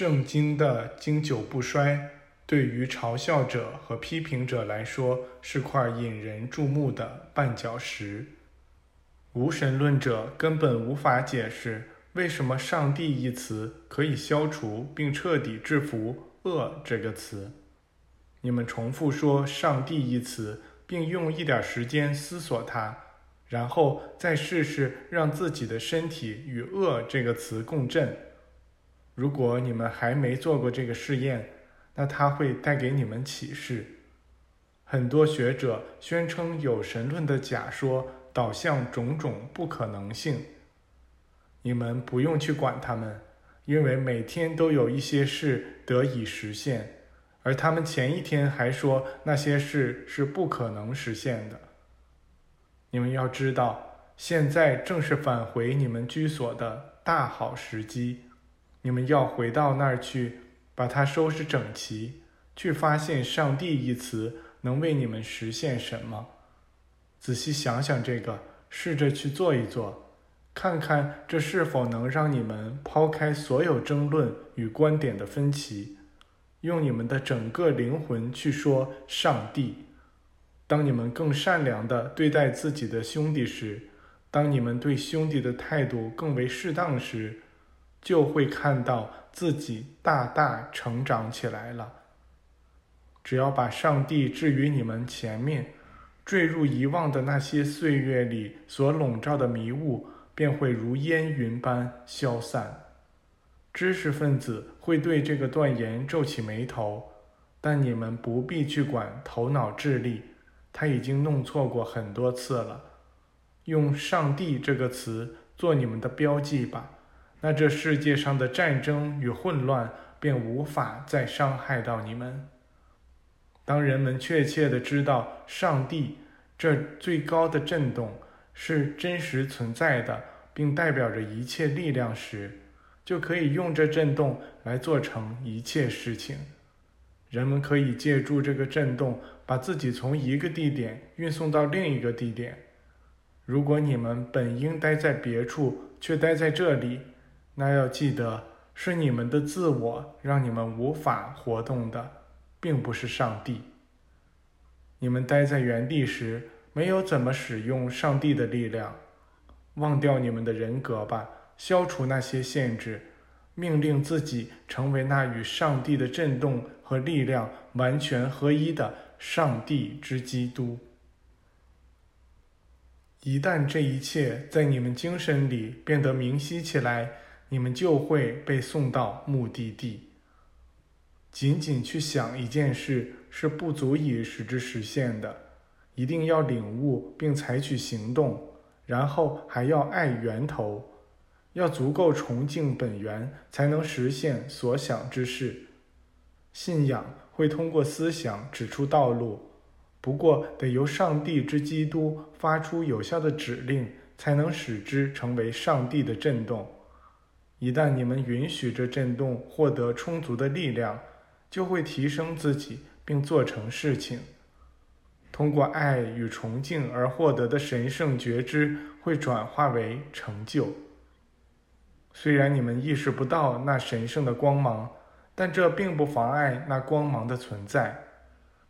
圣经的经久不衰，对于嘲笑者和批评者来说是块引人注目的绊脚石。无神论者根本无法解释为什么“上帝”一词可以消除并彻底制服“恶”这个词。你们重复说“上帝”一词，并用一点时间思索它，然后再试试让自己的身体与“恶”这个词共振。如果你们还没做过这个试验，那它会带给你们启示。很多学者宣称有神论的假说导向种种不可能性。你们不用去管他们，因为每天都有一些事得以实现，而他们前一天还说那些事是不可能实现的。你们要知道，现在正是返回你们居所的大好时机。你们要回到那儿去，把它收拾整齐，去发现“上帝”一词能为你们实现什么。仔细想想这个，试着去做一做，看看这是否能让你们抛开所有争论与观点的分歧，用你们的整个灵魂去说“上帝”。当你们更善良地对待自己的兄弟时，当你们对兄弟的态度更为适当时，就会看到自己大大成长起来了。只要把上帝置于你们前面，坠入遗忘的那些岁月里所笼罩的迷雾，便会如烟云般消散。知识分子会对这个断言皱起眉头，但你们不必去管头脑智力，他已经弄错过很多次了。用“上帝”这个词做你们的标记吧。那这世界上的战争与混乱便无法再伤害到你们。当人们确切地知道上帝这最高的震动是真实存在的，并代表着一切力量时，就可以用这震动来做成一切事情。人们可以借助这个震动，把自己从一个地点运送到另一个地点。如果你们本应待在别处，却待在这里，那要记得，是你们的自我让你们无法活动的，并不是上帝。你们待在原地时，没有怎么使用上帝的力量。忘掉你们的人格吧，消除那些限制，命令自己成为那与上帝的震动和力量完全合一的上帝之基督。一旦这一切在你们精神里变得明晰起来，你们就会被送到目的地。仅仅去想一件事是不足以使之实现的，一定要领悟并采取行动，然后还要爱源头，要足够崇敬本源，才能实现所想之事。信仰会通过思想指出道路，不过得由上帝之基督发出有效的指令，才能使之成为上帝的震动。一旦你们允许这震动获得充足的力量，就会提升自己并做成事情。通过爱与崇敬而获得的神圣觉知会转化为成就。虽然你们意识不到那神圣的光芒，但这并不妨碍那光芒的存在。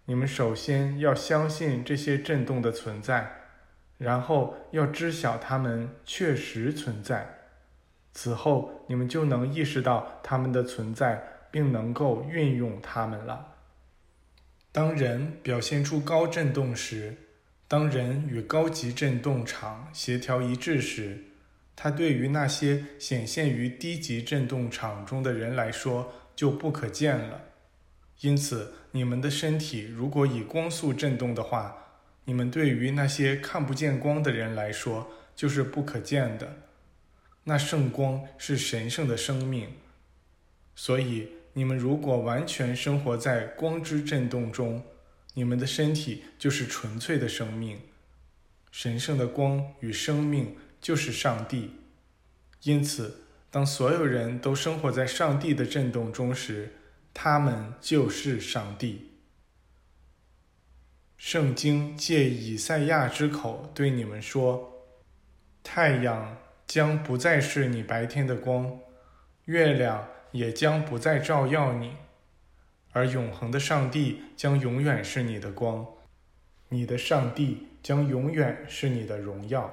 你们首先要相信这些震动的存在，然后要知晓它们确实存在。此后，你们就能意识到它们的存在，并能够运用它们了。当人表现出高振动时，当人与高级振动场协调一致时，它对于那些显现于低级振动场中的人来说就不可见了。因此，你们的身体如果以光速振动的话，你们对于那些看不见光的人来说就是不可见的。那圣光是神圣的生命，所以你们如果完全生活在光之震动中，你们的身体就是纯粹的生命。神圣的光与生命就是上帝，因此，当所有人都生活在上帝的震动中时，他们就是上帝。圣经借以赛亚之口对你们说：“太阳。”将不再是你白天的光，月亮也将不再照耀你，而永恒的上帝将永远是你的光，你的上帝将永远是你的荣耀。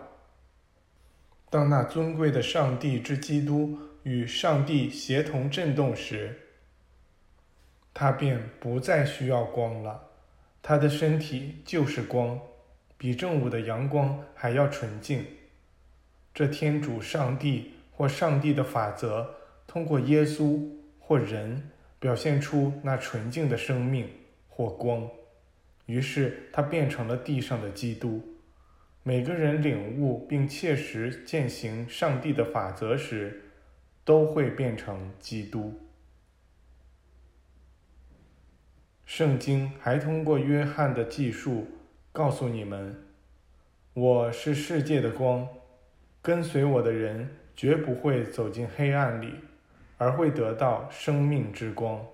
当那尊贵的上帝之基督与上帝协同震动时，他便不再需要光了。他的身体就是光，比正午的阳光还要纯净。这天主上帝或上帝的法则，通过耶稣或人表现出那纯净的生命或光，于是他变成了地上的基督。每个人领悟并切实践行上帝的法则时，都会变成基督。圣经还通过约翰的记述告诉你们：“我是世界的光，跟随我的人绝不会走进黑暗里，而会得到生命之光。”